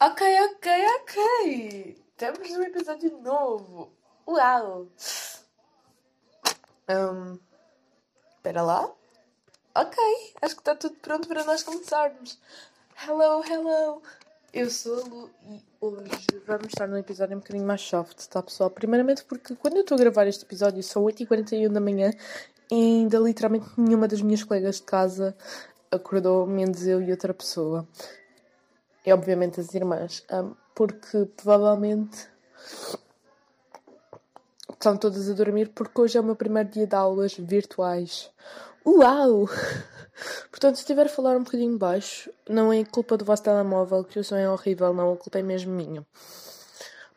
Ok, ok, ok. Temos um episódio novo. Uau! Um, espera lá. Ok, acho que está tudo pronto para nós começarmos. Hello, hello. Eu sou a Lu e hoje vamos estar num episódio um bocadinho mais soft, tá pessoal? Primeiramente porque quando eu estou a gravar este episódio são 8h41 da manhã e ainda literalmente nenhuma das minhas colegas de casa acordou, menos eu e outra pessoa e obviamente as irmãs, um, porque provavelmente estão todas a dormir porque hoje é o meu primeiro dia de aulas virtuais. Uau! Portanto, se estiver a falar um bocadinho baixo, não é culpa do vosso telemóvel, que o som é horrível, não, a culpa é mesmo minha.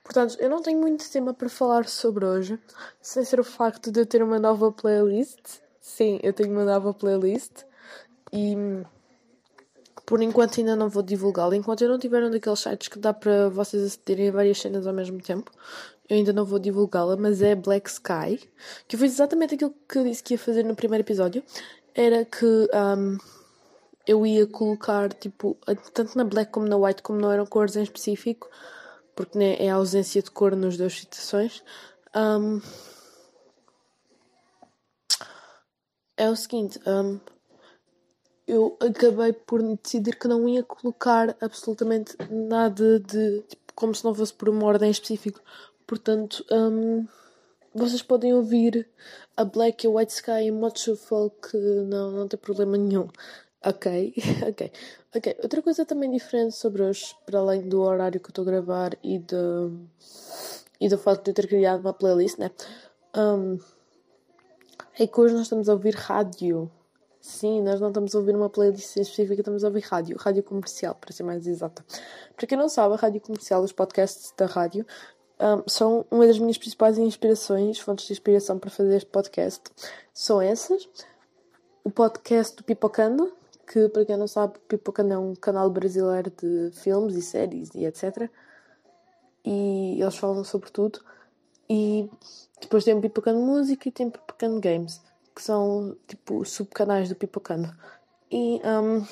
Portanto, eu não tenho muito tema para falar sobre hoje, sem ser o facto de eu ter uma nova playlist. Sim, eu tenho uma nova playlist e por enquanto ainda não vou divulgá-la. Enquanto eu não tiver um daqueles sites que dá para vocês acederem a várias cenas ao mesmo tempo, eu ainda não vou divulgá-la, mas é Black Sky, que foi exatamente aquilo que eu disse que ia fazer no primeiro episódio. Era que um, eu ia colocar, tipo, tanto na Black como na White, como não eram cores em específico, porque né, é a ausência de cor nas duas situações. Um, é o seguinte, um, eu acabei por decidir que não ia colocar absolutamente nada de. Tipo, como se não fosse por uma ordem específica. Portanto, um, vocês podem ouvir a Black e a White Sky modo shuffle que não, não tem problema nenhum. Ok, ok. Ok, outra coisa também diferente sobre hoje, para além do horário que eu estou a gravar e do, e do facto de eu ter criado uma playlist, né? Um, é que hoje nós estamos a ouvir rádio. Sim, nós não estamos a ouvir uma playlist específica, estamos a ouvir rádio, rádio comercial, para ser mais exata. Para quem não sabe, a rádio comercial, os podcasts da rádio, um, são uma das minhas principais inspirações, fontes de inspiração para fazer este podcast. São essas. O podcast do Pipocando, que para quem não sabe, Pipocando é um canal brasileiro de filmes e séries e etc. E eles falam sobre tudo. E depois tem o Pipocando Música e tem o Pipocando Games que são tipo subcanais do Pipocando. E um,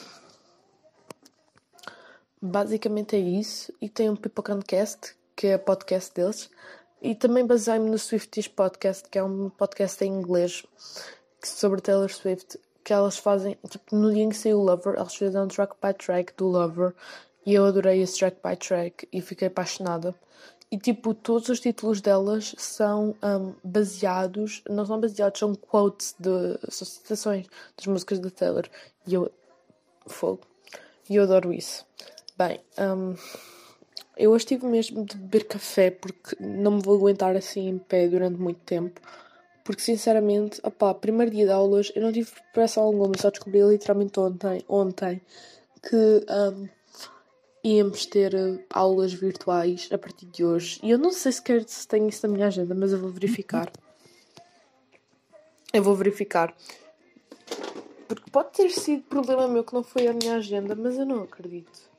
basicamente é isso. E tem um Pipocando Cast, que é o podcast deles. E também baseei-me no Swifties Podcast, que é um podcast em inglês sobre Taylor Swift, que elas fazem, tipo, no dia em que saiu o Lover, elas fizeram track by track do Lover, e eu adorei esse track by track e fiquei apaixonada. E tipo, todos os títulos delas são um, baseados, não são baseados, são quotes de são citações das músicas da Taylor. E eu fogo. E eu adoro isso. Bem, um, eu hoje tive mesmo de beber café porque não me vou aguentar assim em pé durante muito tempo. Porque sinceramente, opá, primeiro dia de aulas eu não tive preparação alguma, só descobri literalmente ontem, ontem que um, íamos ter eh, aulas virtuais a partir de hoje. E eu não sei sequer se tenho isso na minha agenda, mas eu vou verificar. Eu vou verificar. Porque pode ter sido problema meu que não foi a minha agenda, mas eu não acredito.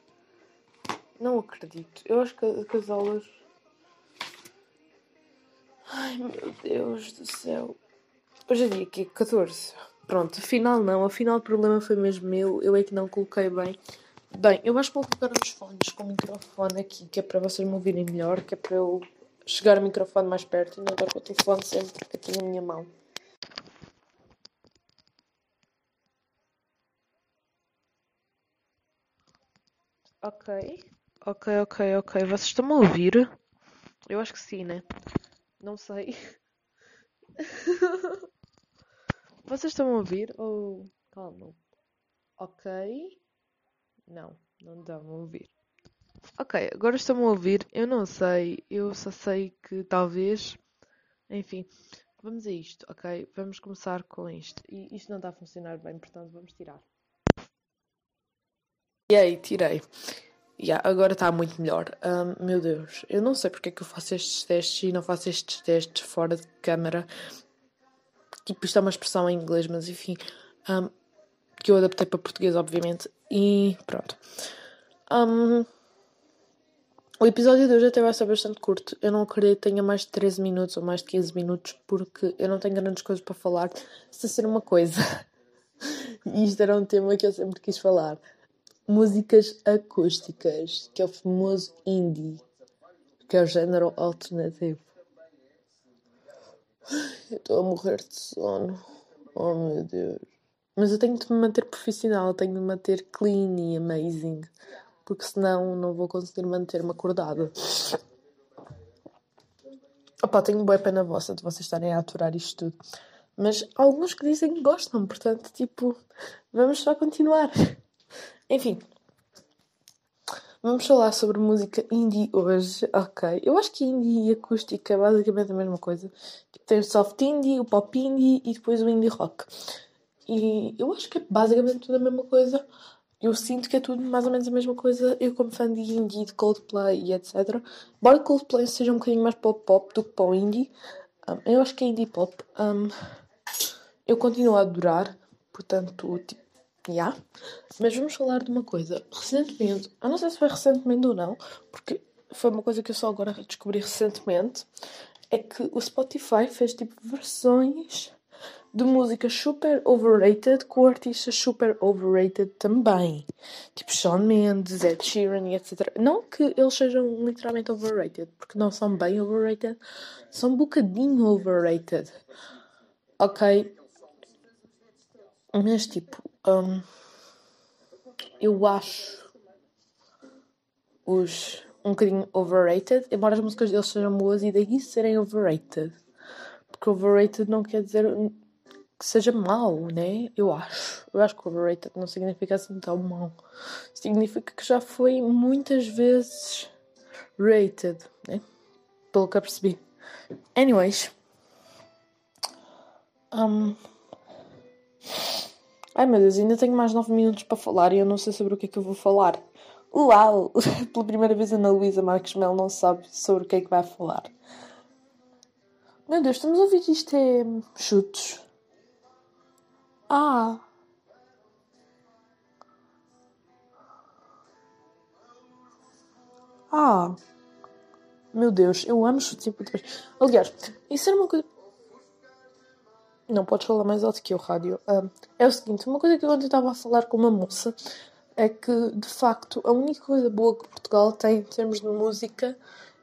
Não acredito. Eu acho que, que as aulas. Ai meu Deus do céu. Hoje é dia aqui, 14. Pronto, afinal não. Afinal o problema foi mesmo meu. Eu é que não coloquei bem. Bem, eu acho que vou colocar uns fones com o microfone aqui, que é para vocês me ouvirem melhor, que é para eu chegar o microfone mais perto e não dar com o telefone sempre aqui na minha mão. Ok. Ok, ok, ok. Vocês estão a ouvir? Eu acho que sim, né? Não sei. Vocês estão a ouvir? Ou. Oh, calma. Ok. Não, não dá a ouvir. Ok, agora estão a ouvir. Eu não sei. Eu só sei que talvez. Enfim, vamos a isto, ok? Vamos começar com isto. E isto não está a funcionar bem, portanto vamos tirar. E aí, tirei. Yeah, agora está muito melhor. Um, meu Deus, eu não sei porque é que eu faço estes testes e não faço estes testes fora de câmera. Tipo, isto é uma expressão em inglês, mas enfim. Um, que eu adaptei para português, obviamente. E pronto. Um, o episódio de hoje até vai ser bastante curto. Eu não acredito que tenha mais de 13 minutos ou mais de 15 minutos, porque eu não tenho grandes coisas para falar, se ser uma coisa. e isto era um tema que eu sempre quis falar. músicas acústicas, que é o famoso indie, que é o género alternativo. Eu estou a morrer de sono. Oh meu Deus. Mas eu tenho de me manter profissional, tenho de me manter clean e amazing, porque senão não vou conseguir manter-me acordada. Opa, tenho boa pena vossa de vocês estarem a aturar isto tudo. Mas há alguns que dizem que gostam, portanto, tipo, vamos só continuar. Enfim. Vamos falar sobre música indie hoje, ok? Eu acho que indie e acústica é basicamente a mesma coisa. Tipo, tem o soft indie, o pop indie e depois o indie rock. E eu acho que é basicamente tudo a mesma coisa. Eu sinto que é tudo mais ou menos a mesma coisa. Eu, como fã de indie, de Coldplay e etc. Embora Coldplay seja um bocadinho mais o pop do que para o indie, um, eu acho que é indie pop. Um, eu continuo a adorar, portanto, tipo. Yeah. Mas vamos falar de uma coisa. Recentemente, eu não sei se foi recentemente ou não, porque foi uma coisa que eu só agora descobri recentemente. É que o Spotify fez tipo versões de músicas super overrated com artistas super overrated também. Tipo Shawn Mendes, Ed Sheeran e etc. Não que eles sejam literalmente overrated, porque não são bem overrated, são um bocadinho overrated. Ok? Mas tipo, um, eu acho os um bocadinho overrated, embora as músicas deles sejam boas e daí serem overrated. Porque overrated não quer dizer que seja mau, né? Eu acho. Eu acho que overrated não significa assim tão mau. Significa que já foi muitas vezes rated, né? Pelo que eu percebi. Anyways. Um... Ai meu Deus, ainda tenho mais 9 minutos para falar e eu não sei sobre o que é que eu vou falar. Uau! Pela primeira vez a Ana Luísa Marques Mel não sabe sobre o que é que vai falar. Meu Deus, estamos a ouvir isto é chutes. Ah. Ah. Meu Deus, eu amo chutes e pontapés. Aliás, isso era uma coisa. Não podes falar mais alto que o rádio. Um, é o seguinte, uma coisa que eu ontem estava a falar com uma moça é que, de facto, a única coisa boa que Portugal tem em termos de música,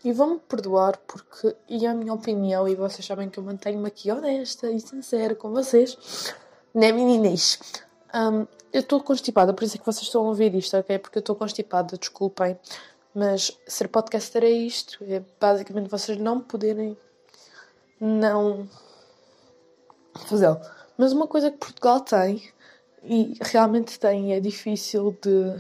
e vão-me perdoar porque, e a minha opinião, e vocês sabem que eu mantenho-me aqui honesta e sincera com vocês, né, meninas? Um, eu estou constipada, por isso é que vocês estão a ouvir isto, ok? Porque eu estou constipada, desculpem. Mas ser podcaster é isto. É basicamente vocês não poderem não fazê-lo. Mas uma coisa que Portugal tem, e realmente tem, é difícil de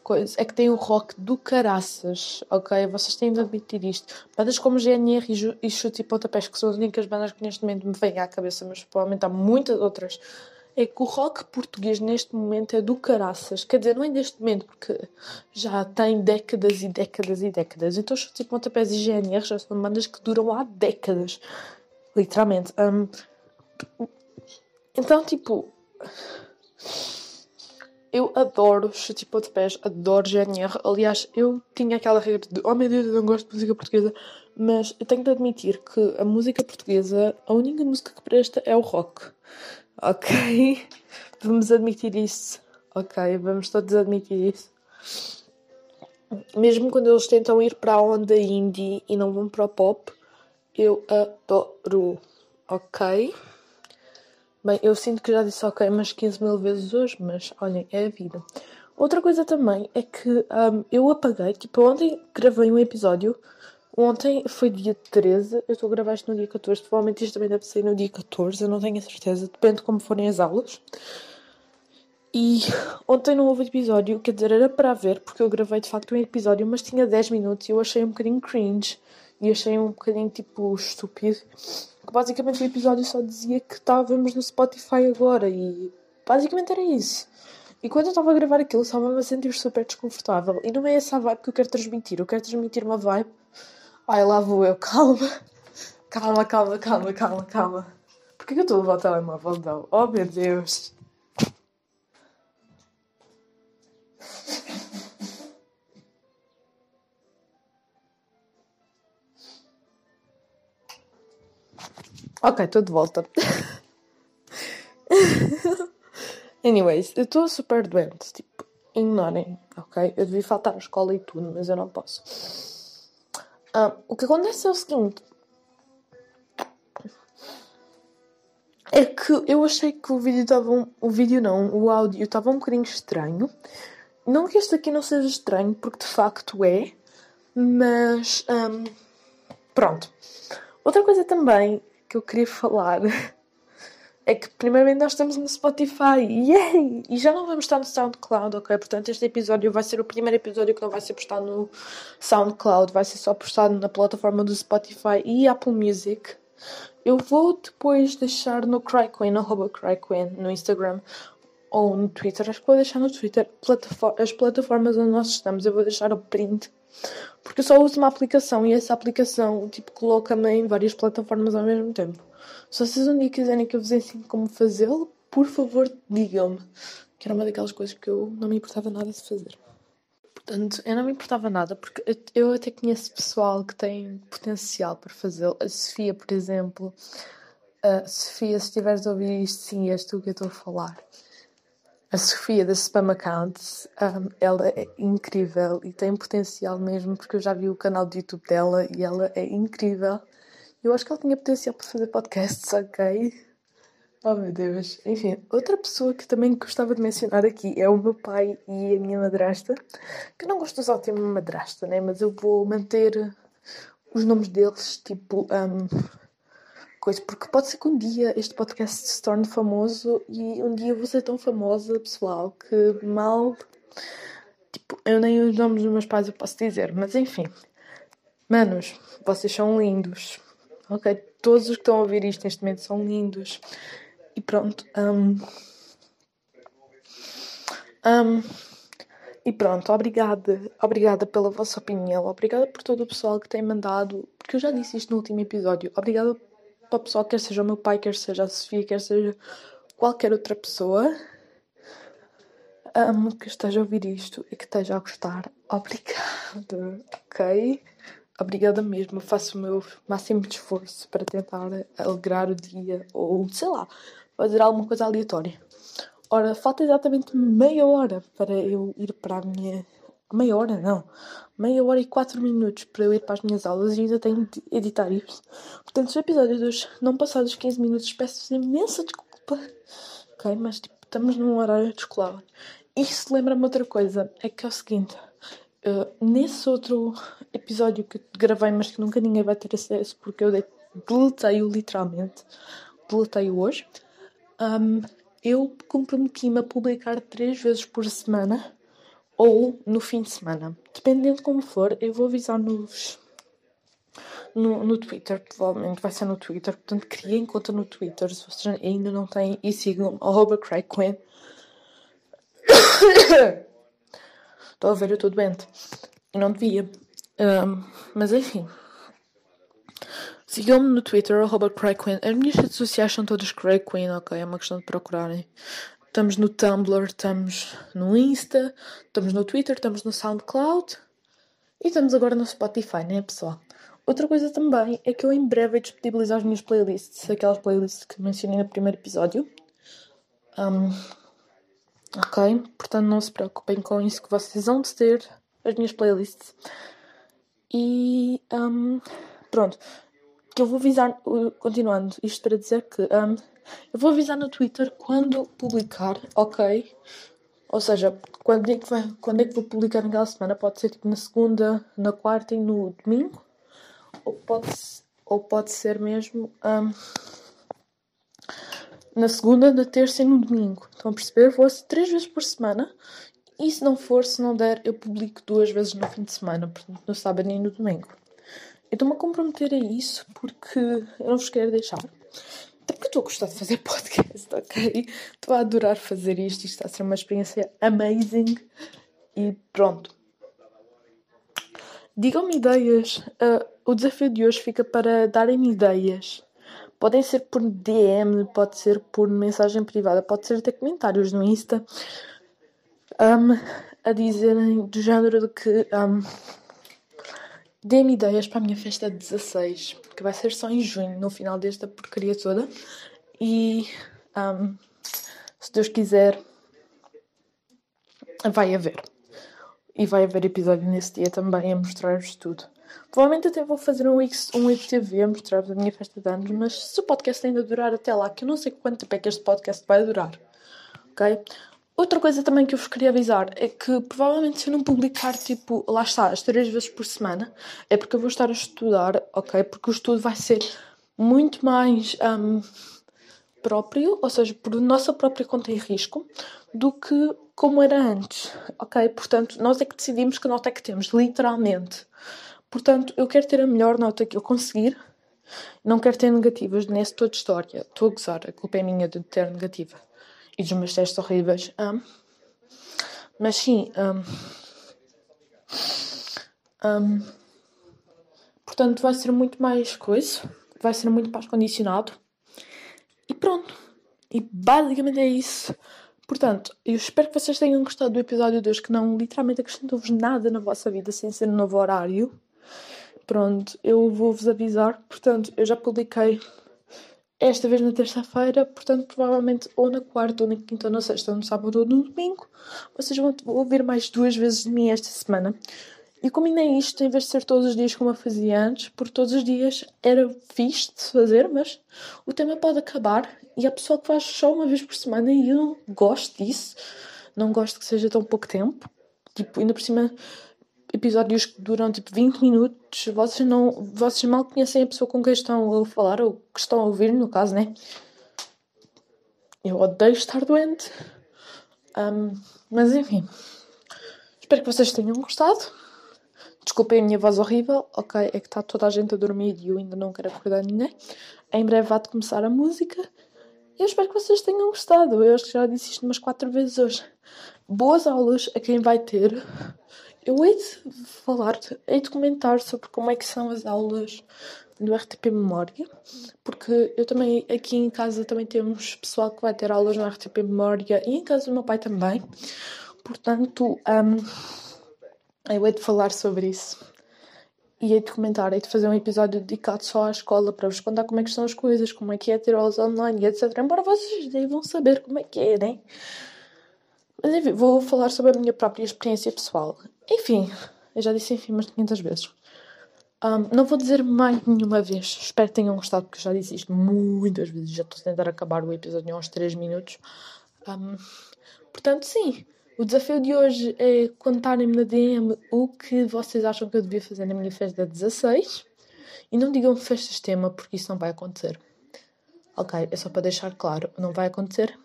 coisa, é que tem o rock do caraças, ok? Vocês têm de admitir isto. Bandas como GNR e, e Chute e Pontapés, que são as únicas bandas que neste momento me vêm à cabeça, mas provavelmente há muitas outras, é que o rock português neste momento é do caraças. Quer dizer, não é neste momento, porque já tem décadas e décadas e décadas. Então, Chute e Pontapés e GNR já são bandas que duram há décadas, literalmente. Um, então, tipo eu adoro chute de pés, adoro GNR. Aliás, eu tinha aquela regra de oh meu Deus, eu não gosto de música portuguesa, mas eu tenho de admitir que a música portuguesa, a única música que presta é o rock. Ok? Vamos admitir isso. Ok, vamos todos admitir isso. Mesmo quando eles tentam ir para a onda indie e não vão para o pop, eu adoro. Ok? Bem, eu sinto que já disse ok umas 15 mil vezes hoje, mas olhem, é a vida. Outra coisa também é que um, eu apaguei, tipo, ontem gravei um episódio. Ontem foi dia 13, eu estou a gravar isto no dia 14. Provavelmente isto também deve sair no dia 14, eu não tenho a certeza, depende de como forem as aulas. E ontem não houve episódio, quer dizer, era para ver, porque eu gravei de facto um episódio, mas tinha 10 minutos e eu achei um bocadinho cringe e achei um bocadinho tipo estúpido que basicamente o episódio só dizia que estávamos no Spotify agora e basicamente era isso. E quando eu estava a gravar aquilo, estava-me a sentir super desconfortável. E não é essa a vibe que eu quero transmitir. Eu quero transmitir uma vibe. Ai, lá vou eu, calma. Calma, calma, calma, calma, calma. Porquê que eu estou a levar o telemóvel, não? Oh meu Deus. Ok, estou de volta. Anyways, eu estou super doente. Tipo, ignorem, ok? Eu devia faltar à escola e tudo, mas eu não posso. Um, o que acontece é o seguinte. É que eu achei que o vídeo estava. Um, o vídeo não, o áudio estava um bocadinho estranho. Não que este aqui não seja estranho, porque de facto é. Mas. Um, pronto. Outra coisa também que eu queria falar é que primeiramente nós estamos no Spotify, yay! E já não vamos estar no SoundCloud, ok? Portanto, este episódio vai ser o primeiro episódio que não vai ser postado no SoundCloud, vai ser só postado na plataforma do Spotify e Apple Music. Eu vou depois deixar no CryQueen, arroba CryQueen, no Instagram ou no Twitter. Acho que vou deixar no Twitter as plataformas onde nós estamos. Eu vou deixar o print porque eu só uso uma aplicação e essa aplicação tipo, coloca-me em várias plataformas ao mesmo tempo. Se vocês um dia quiserem que eu vos ensine como fazê-lo, por favor digam-me. Que era uma daquelas coisas que eu não me importava nada de fazer. Portanto, eu não me importava nada, porque eu até conheço pessoal que tem potencial para fazê-lo. A Sofia, por exemplo. A Sofia, se estiveres a ouvir isto, sim, és tu que eu estou a falar. A Sofia da Spam Accounts, um, ela é incrível e tem potencial mesmo, porque eu já vi o canal do YouTube dela e ela é incrível. Eu acho que ela tinha potencial para fazer podcasts, ok? Oh meu Deus. Enfim, outra pessoa que também gostava de mencionar aqui é o meu pai e a minha madrasta. Que não gosto de usar o termo madrasta, né? Mas eu vou manter os nomes deles, tipo. Um, coisa, porque pode ser que um dia este podcast se torne famoso e um dia vou ser tão famosa, pessoal, que mal. Tipo, eu nem os nomes dos meus pais eu posso dizer, mas enfim. Manos, vocês são lindos. Ok? Todos os que estão a ouvir isto neste momento são lindos. E pronto. Um, um, e pronto, obrigada. Obrigada pela vossa opinião. Obrigada por todo o pessoal que tem mandado. Porque eu já disse isto no último episódio. Obrigada para o pessoal, quer seja o meu pai, quer seja a Sofia, quer seja qualquer outra pessoa um, que esteja a ouvir isto e que esteja a gostar. Obrigada, ok? Obrigada mesmo. Faço o meu máximo de esforço para tentar alegrar o dia ou, sei lá, fazer alguma coisa aleatória. Ora, falta exatamente meia hora para eu ir para a minha meia hora não, meia hora e quatro minutos para eu ir para as minhas aulas e ainda tenho de editar isto. Portanto, se o episódio de hoje não passar dos 15 minutos, peço imensa desculpa. Ok, mas tipo, estamos num horário de escolar. Isso lembra-me outra coisa, é que é o seguinte, uh, nesse outro episódio que gravei, mas que nunca ninguém vai ter acesso porque eu deletei-o literalmente, deletei-o hoje, um, eu comprometi-me a publicar três vezes por semana ou no fim de semana. Dependendo de como for, eu vou avisar nos. No, no Twitter, provavelmente vai ser no Twitter, portanto criem conta no Twitter se vocês ainda não têm e sigam arroba Quinn. Estou a ver, eu estou doente. Não devia. Um, mas enfim. Sigam-me no Twitter, arroba Craig Quinn. As minhas redes sociais são todas Quinn, ok? É uma questão de procurarem. Estamos no Tumblr, estamos no Insta, estamos no Twitter, estamos no SoundCloud e estamos agora no Spotify, né, pessoal? Outra coisa também é que eu em breve vou disponibilizar as minhas playlists, aquelas playlists que mencionei no primeiro episódio. Um, ok? Portanto, não se preocupem com isso, que vocês vão ter as minhas playlists. E um, pronto, eu vou avisar, continuando, isto para dizer que um, eu vou avisar no Twitter quando publicar, ok? Ou seja, quando é, que vai, quando é que vou publicar naquela semana? Pode ser tipo na segunda, na quarta e no domingo? Ou pode, ou pode ser mesmo um, na segunda, na terça e no domingo. Estão a perceber? Vou três vezes por semana. E se não for, se não der, eu publico duas vezes no fim de semana, portanto no sábado e no domingo. Eu estou-me a comprometer a isso porque eu não vos quero deixar. Até porque estou a gostar de fazer podcast, ok? Estou a adorar fazer isto. Isto está a ser uma experiência amazing. E pronto. Digam-me ideias. Uh, o desafio de hoje fica para darem-me ideias. Podem ser por DM, pode ser por mensagem privada, pode ser até comentários no Insta. Um, a dizerem do género de que um, Dê-me ideias para a minha festa de 16, que vai ser só em junho, no final desta porcaria toda. E um, se Deus quiser, vai haver. E vai haver episódio nesse dia também a mostrar-vos tudo. Provavelmente até vou fazer um, X, um IPTV a mostrar-vos a minha festa de anos, mas se o podcast ainda durar até lá, que eu não sei quanto tempo é que este podcast vai durar, ok? Outra coisa também que eu vos queria avisar é que provavelmente se eu não publicar, tipo, lá está, as três vezes por semana, é porque eu vou estar a estudar, ok? Porque o estudo vai ser muito mais um, próprio, ou seja, por nossa própria conta e risco, do que como era antes, ok? Portanto, nós é que decidimos que nota é que temos, literalmente. Portanto, eu quero ter a melhor nota que eu conseguir, não quero ter negativas nesse toda história. Estou a gozar, a culpa é minha de ter negativa e dos meus testes horríveis. Um, mas sim, um, um, portanto, vai ser muito mais coisa, vai ser muito mais condicionado. E pronto. E basicamente é isso. Portanto, eu espero que vocês tenham gostado do episódio 2, que não literalmente acrescentou-vos nada na vossa vida sem ser um novo horário. Pronto, eu vou-vos avisar. Portanto, eu já publiquei esta vez na terça-feira, portanto, provavelmente ou na quarta, ou na quinta, ou na sexta, ou no sábado, ou no domingo. Vocês vão ouvir mais duas vezes de mim esta semana. E combinei isto em vez de ser todos os dias como eu fazia antes, porque todos os dias era fixe de fazer, mas o tema pode acabar e há pessoa que faz só uma vez por semana e eu não gosto disso. Não gosto que seja tão pouco tempo. Tipo, ainda por cima episódios que duram tipo 20 minutos, vocês não. Vocês mal conhecem a pessoa com quem estão a falar, ou que estão a ouvir, no caso, né? Eu odeio estar doente. Um, mas enfim. Espero que vocês tenham gostado. Desculpem a minha voz horrível. Ok, é que está toda a gente a dormir e eu ainda não quero acordar ninguém. Em breve vai começar a música. Eu espero que vocês tenham gostado. Eu acho que já disse isto umas quatro vezes hoje. Boas aulas a quem vai ter. Eu hei de falar, hei de comentar sobre como é que são as aulas do RTP Memória, porque eu também, aqui em casa também temos pessoal que vai ter aulas no RTP Memória e em casa do meu pai também. Portanto, um, eu hei de falar sobre isso. E hei de comentar, hei de fazer um episódio dedicado só à escola para vos contar como é que são as coisas, como é que é ter aulas online, etc. Embora vocês devam saber como é que é, né? Mas enfim, vou falar sobre a minha própria experiência pessoal. Enfim, eu já disse enfim umas 500 vezes. Um, não vou dizer mais nenhuma vez. Espero que tenham gostado, porque eu já disse isto muitas vezes. Já estou a tentar acabar o episódio em uns 3 minutos. Um, portanto, sim. O desafio de hoje é contarem-me na DM o que vocês acham que eu devia fazer na minha festa 16. E não digam festas tema, porque isso não vai acontecer. Ok, é só para deixar claro, não vai acontecer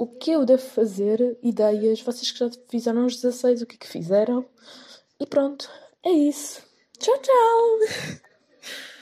o que eu devo fazer, ideias, vocês que já fizeram os 16, o que é que fizeram. E pronto, é isso. Tchau, tchau!